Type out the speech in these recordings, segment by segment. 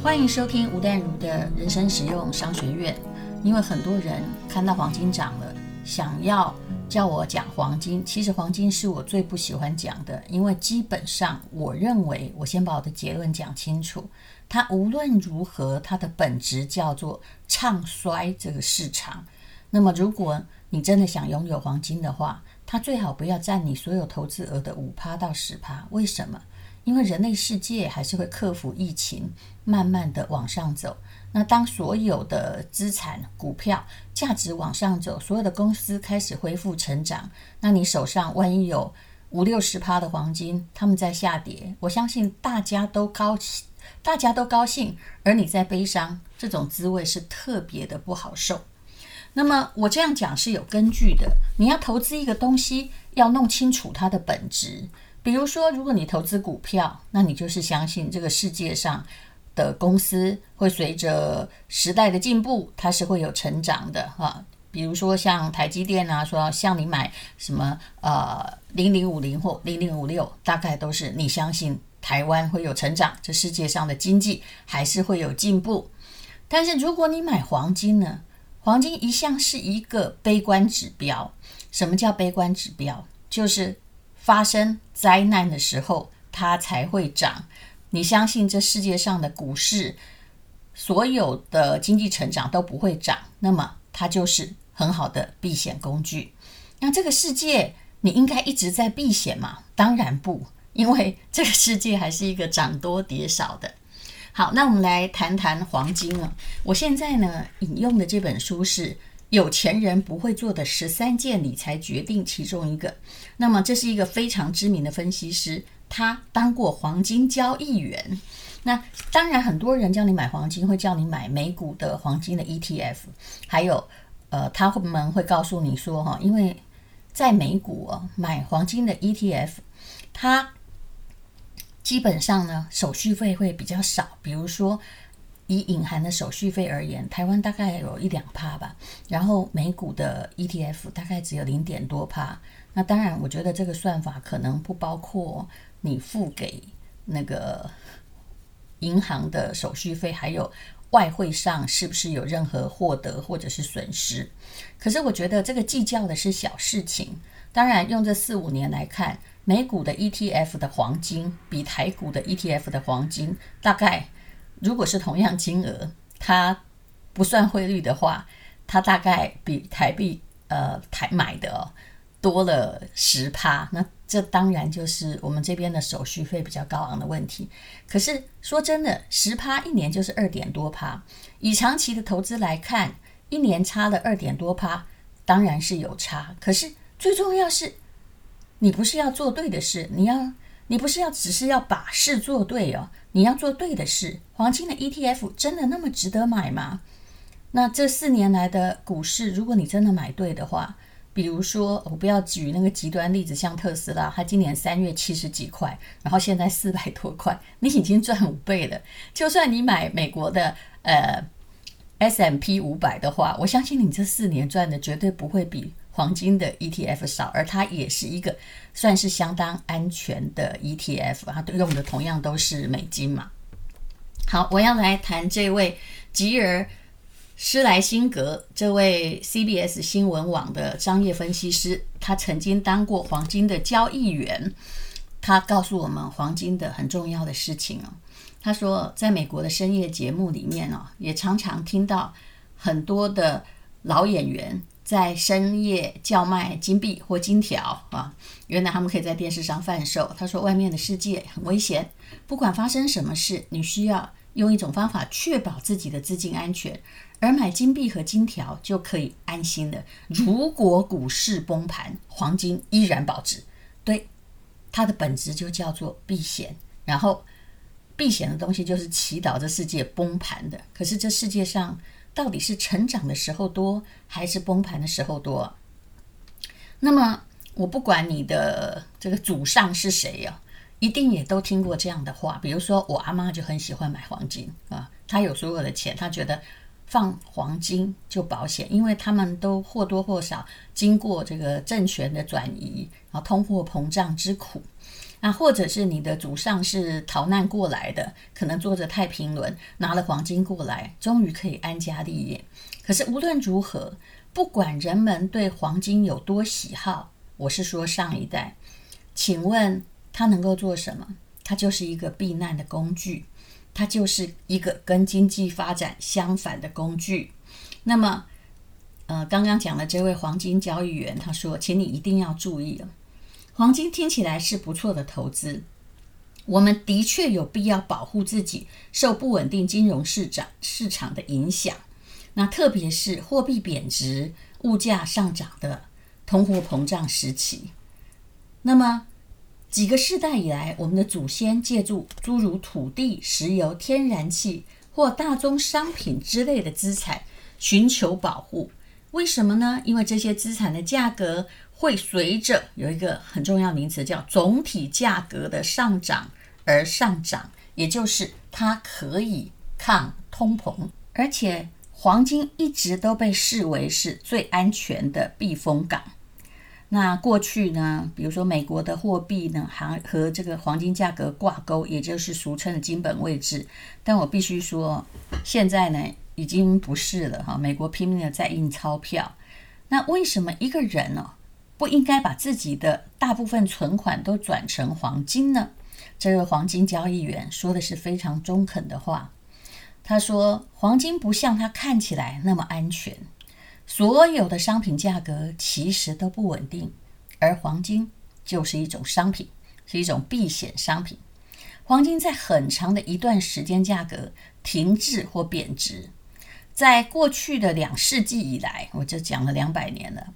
欢迎收听吴淡如的人生实用商学院。因为很多人看到黄金涨了，想要叫我讲黄金。其实黄金是我最不喜欢讲的，因为基本上我认为，我先把我的结论讲清楚。它无论如何，它的本质叫做唱衰这个市场。那么，如果你真的想拥有黄金的话，它最好不要占你所有投资额的五趴到十趴。为什么？因为人类世界还是会克服疫情，慢慢的往上走。那当所有的资产、股票价值往上走，所有的公司开始恢复成长，那你手上万一有五六十趴的黄金，他们在下跌，我相信大家都高兴，大家都高兴，而你在悲伤，这种滋味是特别的不好受。那么我这样讲是有根据的，你要投资一个东西，要弄清楚它的本质。比如说，如果你投资股票，那你就是相信这个世界上的公司会随着时代的进步，它是会有成长的哈。比如说像台积电啊，说像你买什么呃零零五零或零零五六，大概都是你相信台湾会有成长，这世界上的经济还是会有进步。但是如果你买黄金呢？黄金一向是一个悲观指标。什么叫悲观指标？就是。发生灾难的时候，它才会涨。你相信这世界上的股市，所有的经济成长都不会涨，那么它就是很好的避险工具。那这个世界，你应该一直在避险吗？当然不，因为这个世界还是一个涨多跌少的。好，那我们来谈谈黄金了。我现在呢，引用的这本书是。有钱人不会做的十三件理财决定，其中一个。那么，这是一个非常知名的分析师，他当过黄金交易员。那当然，很多人叫你买黄金，会叫你买美股的黄金的 ETF，还有，呃，他们会告诉你说，哈，因为在美股哦，买黄金的 ETF，它基本上呢，手续费会比较少，比如说。以隐含的手续费而言，台湾大概有一两趴吧，然后美股的 ETF 大概只有零点多趴。那当然，我觉得这个算法可能不包括你付给那个银行的手续费，还有外汇上是不是有任何获得或者是损失。可是我觉得这个计较的是小事情。当然，用这四五年来看，美股的 ETF 的黄金比台股的 ETF 的黄金大概。如果是同样金额，它不算汇率的话，它大概比台币呃台买的多了十趴。那这当然就是我们这边的手续费比较高昂的问题。可是说真的，十趴一年就是二点多趴。以长期的投资来看，一年差了二点多趴，当然是有差。可是最重要是，你不是要做对的事，你要。你不是要只是要把事做对哦，你要做对的事。黄金的 ETF 真的那么值得买吗？那这四年来的股市，如果你真的买对的话，比如说我不要举那个极端例子，像特斯拉，它今年三月七十几块，然后现在四百多块，你已经赚五倍了。就算你买美国的呃 S M P 五百的话，我相信你这四年赚的绝对不会比。黄金的 ETF 少，而它也是一个算是相当安全的 ETF，它用的同样都是美金嘛。好，我要来谈这位吉尔施莱辛格，这位 CBS 新闻网的商业分析师，他曾经当过黄金的交易员，他告诉我们黄金的很重要的事情哦。他说，在美国的深夜节目里面哦，也常常听到很多的老演员。在深夜叫卖金币或金条啊，原来他们可以在电视上贩售。他说，外面的世界很危险，不管发生什么事，你需要用一种方法确保自己的资金安全，而买金币和金条就可以安心的。如果股市崩盘，黄金依然保值。对，它的本质就叫做避险。然后避险的东西就是祈祷这世界崩盘的。可是这世界上。到底是成长的时候多，还是崩盘的时候多？那么，我不管你的这个祖上是谁呀、啊，一定也都听过这样的话。比如说，我阿妈就很喜欢买黄金啊，她有所有的钱，她觉得放黄金就保险，因为他们都或多或少经过这个政权的转移，然后通货膨胀之苦。那或者是你的祖上是逃难过来的，可能坐着太平轮拿了黄金过来，终于可以安家立业。可是无论如何，不管人们对黄金有多喜好，我是说上一代，请问它能够做什么？它就是一个避难的工具，它就是一个跟经济发展相反的工具。那么，呃，刚刚讲的这位黄金交易员他说，请你一定要注意了，黄金听起来是不错的投资，我们的确有必要保护自己受不稳定金融市场市场的影响。那特别是货币贬值、物价上涨的通货膨胀时期。那么几个世代以来，我们的祖先借助诸如土地、石油、天然气或大宗商品之类的资产，寻求保护。为什么呢？因为这些资产的价格会随着有一个很重要名词叫总体价格的上涨而上涨，也就是它可以抗通膨，而且黄金一直都被视为是最安全的避风港。那过去呢，比如说美国的货币呢，还和这个黄金价格挂钩，也就是俗称的金本位制。但我必须说，现在呢。已经不是了哈，美国拼命的在印钞票，那为什么一个人呢，不应该把自己的大部分存款都转成黄金呢？这位黄金交易员说的是非常中肯的话。他说，黄金不像它看起来那么安全，所有的商品价格其实都不稳定，而黄金就是一种商品，是一种避险商品。黄金在很长的一段时间价格停滞或贬值。在过去的两世纪以来，我就讲了两百年了，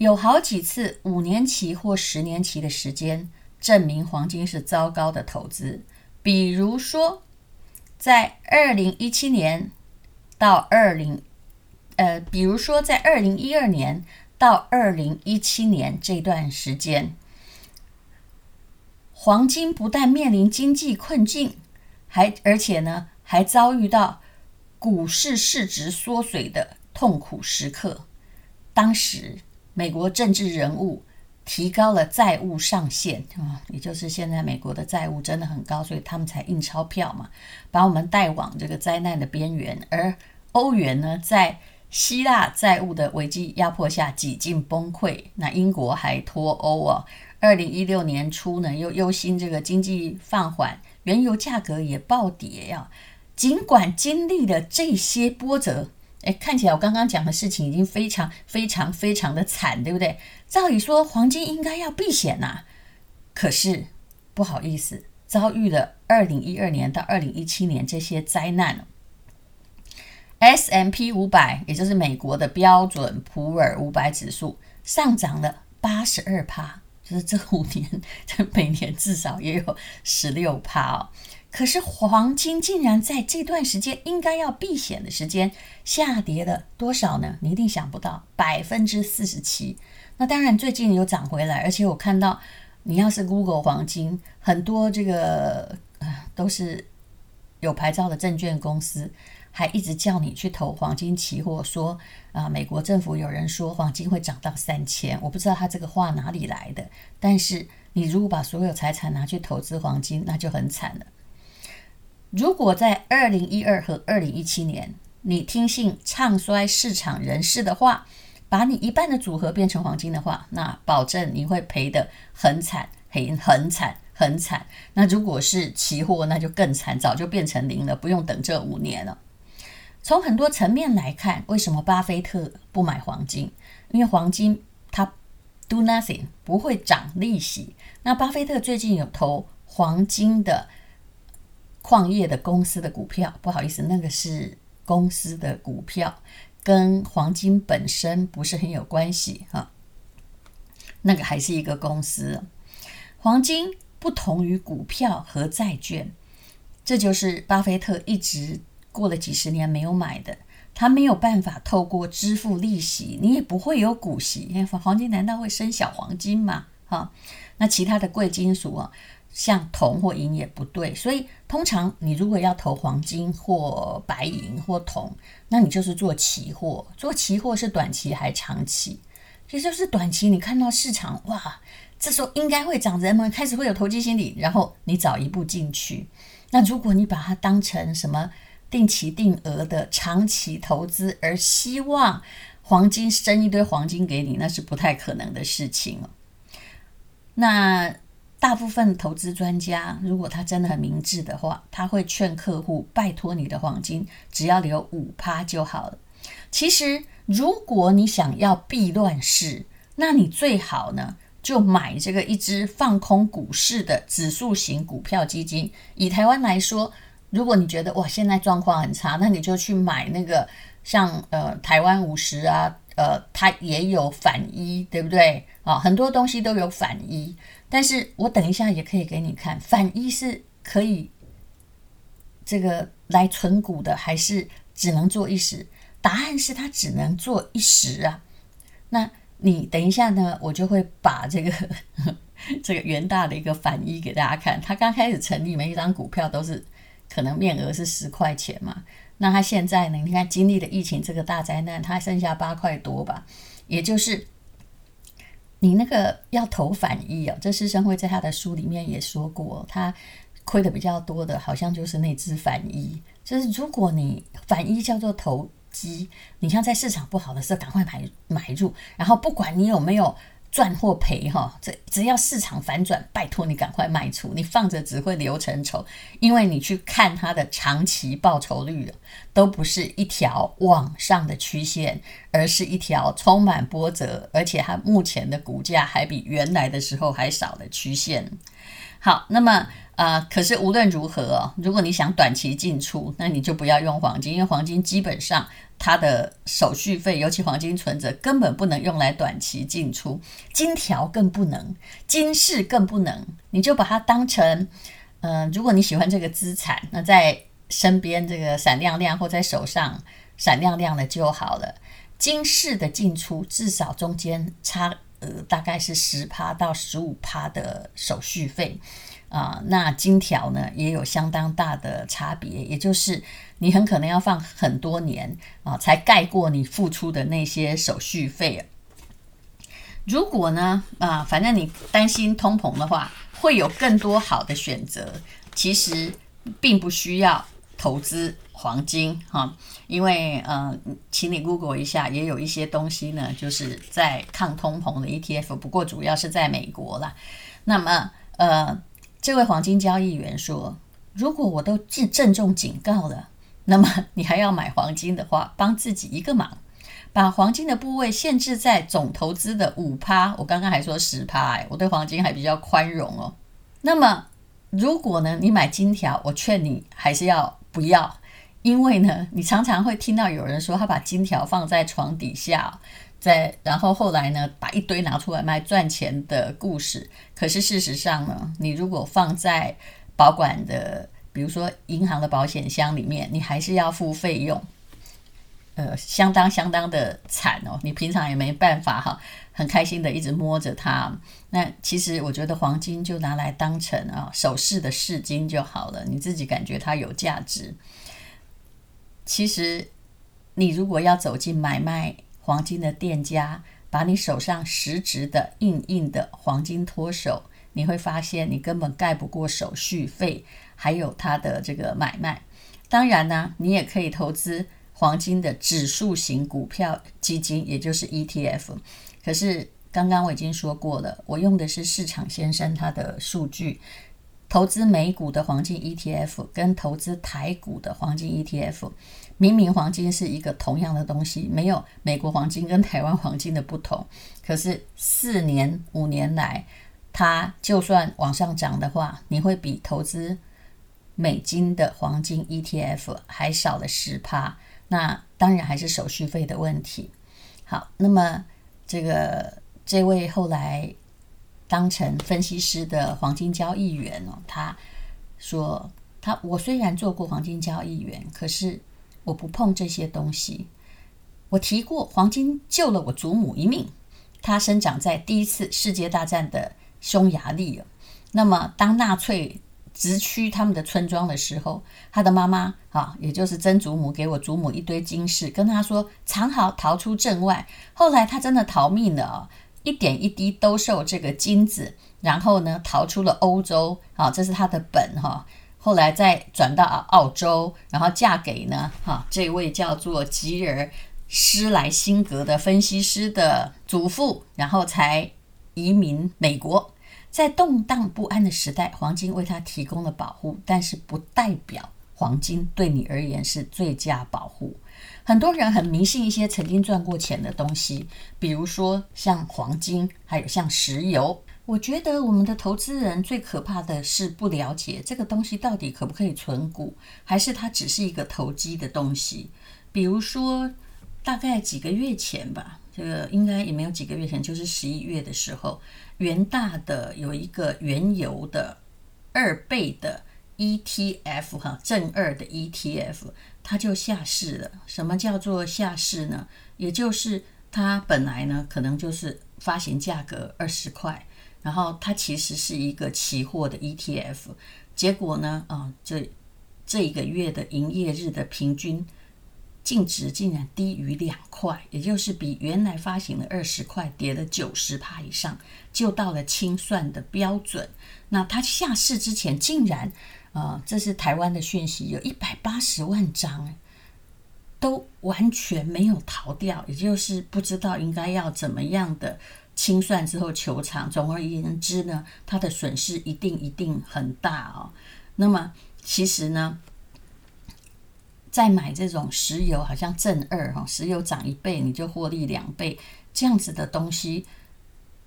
有好几次五年期或十年期的时间，证明黄金是糟糕的投资。比如说，在二零一七年到二零，呃，比如说在二零一二年到二零一七年这段时间，黄金不但面临经济困境，还而且呢，还遭遇到。股市市值缩水的痛苦时刻，当时美国政治人物提高了债务上限啊，也就是现在美国的债务真的很高，所以他们才印钞票嘛，把我们带往这个灾难的边缘。而欧元呢，在希腊债务的危机压迫下几近崩溃，那英国还脱欧啊。二零一六年初呢，又忧心这个经济放缓，原油价格也暴跌呀。尽管经历了这些波折，哎，看起来我刚刚讲的事情已经非常非常非常的惨，对不对？照理说黄金应该要避险呐、可是不好意思，遭遇了二零一二年到二零一七年这些灾难。，S M P 五百，也就是美国的标准普尔五百指数，上涨了八十二趴，就是这五年，这每年至少也有十六趴哦。可是黄金竟然在这段时间应该要避险的时间下跌了多少呢？你一定想不到，百分之四十七。那当然最近有涨回来，而且我看到你要是 Google 黄金，很多这个呃都是有牌照的证券公司，还一直叫你去投黄金期货，说啊、美国政府有人说黄金会涨到三千，我不知道他这个话哪里来的。但是你如果把所有财产拿去投资黄金，那就很惨了。如果在二零一二和二零一七年，你听信唱衰市场人士的话，把你一半的组合变成黄金的话，那保证你会赔得很惨，很很惨，很惨。那如果是期货，那就更惨，早就变成零了，不用等这五年了。从很多层面来看，为什么巴菲特不买黄金？因为黄金它 do nothing，不会涨利息。那巴菲特最近有投黄金的。矿业的公司的股票，不好意思，那个是公司的股票，跟黄金本身不是很有关系哈。那个还是一个公司。黄金不同于股票和债券，这就是巴菲特一直过了几十年没有买的。他没有办法透过支付利息，你也不会有股息。因为黄金难道会生小黄金吗？哈，那其他的贵金属啊。像铜或银也不对，所以通常你如果要投黄金或白银或铜，那你就是做期货。做期货是短期还长期？也就是短期，你看到市场哇这时候应该会涨，人们开始会有投机心理，然后你早一步进去。那如果你把它当成什么定期定额的长期投资，而希望黄金生一堆黄金给你，那是不太可能的事情。那大部分投资专家，如果他真的很明智的话，他会劝客户拜托你的黄金只要留五趴就好了。其实，如果你想要避乱市，那你最好呢就买这个一支放空股市的指数型股票基金。以台湾来说，如果你觉得哇现在状况很差，那你就去买那个。像呃台湾五十啊，呃它也有反一，对不对啊？很多东西都有反一，但是我等一下也可以给你看，反一是可以这个来存股的，还是只能做一时？答案是它只能做一时啊。那你等一下呢，我就会把这个 这个元大的一个反一给大家看。它刚开始成立，每一张股票都是可能面额是十块钱嘛。那他现在呢？你看，经历了疫情这个大灾难，他剩下八块多吧。也就是你那个要投反一哦，这师生会在他的书里面也说过，他亏的比较多的，好像就是那只反一。就是如果你反一叫做投机，你像在市场不好的时候，赶快买买入，然后不管你有没有。赚或赔哈，这只要市场反转，拜托你赶快卖出，你放着只会流成仇，因为你去看它的长期报酬率都不是一条往上的曲线，而是一条充满波折，而且它目前的股价还比原来的时候还少的曲线。好，那么。啊、呃，可是无论如何哦，如果你想短期进出，那你就不要用黄金，因为黄金基本上它的手续费，尤其黄金存折根本不能用来短期进出，金条更不能，金饰更不能，你就把它当成，嗯、如果你喜欢这个资产，那在身边这个闪亮亮或在手上闪亮亮的就好了。金饰的进出至少中间差呃大概是十趴到十五趴的手续费。啊、那金条呢也有相当大的差别，也就是你很可能要放很多年啊、才盖过你付出的那些手续费。如果呢，啊、反正你担心通膨的话，会有更多好的选择。其实并不需要投资黄金哈，因为呃，请你 Google 一下，也有一些东西呢，就是在抗通膨的 ETF，不过主要是在美国啦。那么呃。这位黄金交易员说：“如果我都郑重警告了，那么 你还要买黄金的话，帮自己一个忙，把黄金的部位限制在总投资的五趴。我刚刚还说十趴，哎，我对黄金还比较宽容哦。那么，如果呢，你买金条，我劝你还是要不要，因为呢，你常常会听到有人说他把金条放在床底下。”在，然后后来呢，把一堆拿出来卖赚钱的故事。可是事实上呢，你如果放在保管的，比如说银行的保险箱里面，你还是要付费用，呃，相当相当的惨哦。你平常也没办法哈，很开心的一直摸着它。那其实我觉得黄金就拿来当成啊首饰的饰金就好了，你自己感觉它有价值。其实你如果要走进买卖。黄金的店家把你手上实质的硬硬的黄金脱手，你会发现你根本盖不过手续费，还有它的这个买卖。当然呢，你也可以投资黄金的指数型股票基金，也就是 ETF。可是刚刚我已经说过了，我用的是市场先生他的数据。投资美股的黄金 ETF 跟投资台股的黄金 ETF，明明黄金是一个同样的东西，没有美国黄金跟台湾黄金的不同，可是四年五年来，它就算往上涨的话，你会比投资美金的黄金 ETF 还少了十趴。那当然还是手续费的问题。好，那么这个这位后来。当成分析师的黄金交易员哦，他说：“他我虽然做过黄金交易员，可是我不碰这些东西。我提过，黄金救了我祖母一命。他生长在第一次世界大战的匈牙利哦。那么，当纳粹直驱他们的村庄的时候，他的妈妈啊，也就是曾祖母，给我祖母一堆金饰，跟他说藏好，逃出镇外。后来他真的逃命了哦。”一点一滴兜售这个金子，然后呢逃出了欧洲啊，这是他的本哈。后来再转到澳洲，然后嫁给呢哈这位叫做吉尔施莱辛格的分析师的祖父，然后才移民美国。在动荡不安的时代，黄金为他提供了保护，但是不代表黄金对你而言是最佳保护。很多人很迷信一些曾经赚过钱的东西，比如说像黄金，还有像石油。我觉得我们的投资人最可怕的是不了解这个东西到底可不可以存股，还是它只是一个投机的东西。比如说，大概几个月前吧，这个应该也没有几个月前，就是十一月的时候，元大的有一个原油的二倍的 ETF 哈，正二的 ETF。它就下市了。什么叫做下市呢？也就是它本来呢，可能就是发行价格二十块，然后它其实是一个期货的 ETF。结果呢，啊，这这一个月的营业日的平均净值竟然低于两块，也就是比原来发行的二十块跌了九十趴以上，就到了清算的标准。那它下市之前竟然。啊、这是台湾的讯息，有一百八十万张，都完全没有逃掉，也就是不知道应该要怎么样的清算之后求偿。总而言之呢，它的损失一定一定很大哦。那么其实呢，再买这种石油，好像正二哈，石油涨一倍你就获利两倍这样子的东西，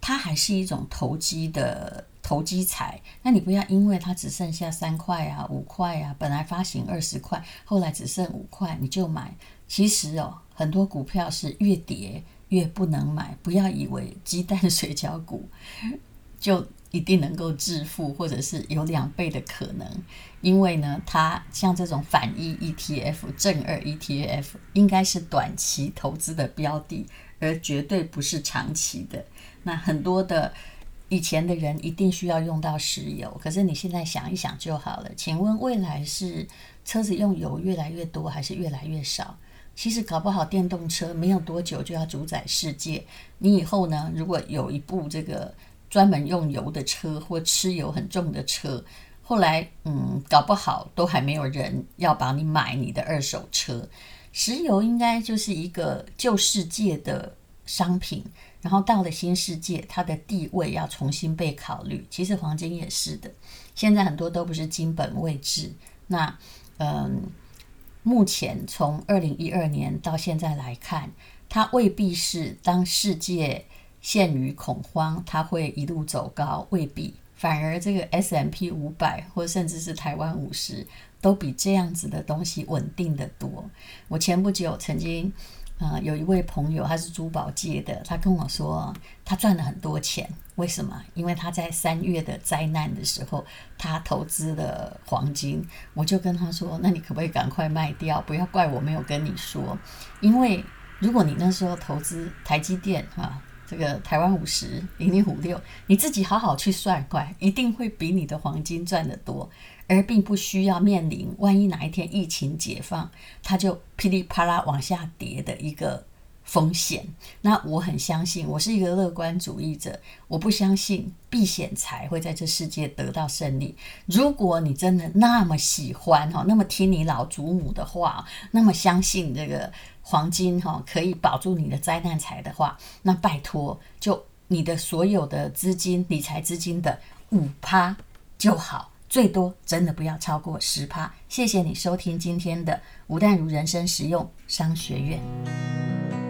它还是一种投机的。投机财，那你不要因为它只剩下三块啊、五块啊，本来发行二十块，后来只剩五块，你就买。其实哦，很多股票是越跌越不能买。不要以为鸡蛋水饺股 就一定能够致富，或者是有两倍的可能。因为呢，它像这种反一 ETF、正二 ETF，应该是短期投资的标的，而绝对不是长期的。那很多的。以前的人一定需要用到石油，可是你现在想一想就好了。请问未来是车子用油越来越多还是越来越少？其实搞不好电动车没有多久就要主宰世界。你以后呢，如果有一部这个专门用油的车或吃油很重的车，后来嗯，搞不好都还没有人要帮你买你的二手车。石油应该就是一个旧世界的商品。然后到了新世界，它的地位要重新被考虑。其实黄金也是的，现在很多都不是金本位制。那嗯，目前从二零一二年到现在来看，它未必是当世界陷于恐慌，它会一路走高，未必。反而这个 S M P 五百或甚至是台湾五十，都比这样子的东西稳定得多。我前不久曾经。呃，有一位朋友，他是珠宝界的，他跟我说，他赚了很多钱。为什么？因为他在三月的灾难的时候，他投资了黄金。我就跟他说，那你可不可以赶快卖掉？不要怪我没有跟你说。因为如果你那时候投资台积电，哈、啊，这个台湾五十零零五六，你自己好好去算，算一定会比你的黄金赚得多。而并不需要面临万一哪一天疫情解放，它就噼里啪啦往下跌的一个风险。那我很相信，我是一个乐观主义者，我不相信避险财会在这世界得到胜利。如果你真的那么喜欢哈，那么听你老祖母的话，那么相信这个黄金哈可以保住你的灾难财的话，那拜托，就你的所有的资金理财资金的五趴就好。最多真的不要超过十趴。谢谢你收听今天的吴淡如人生实用商学院。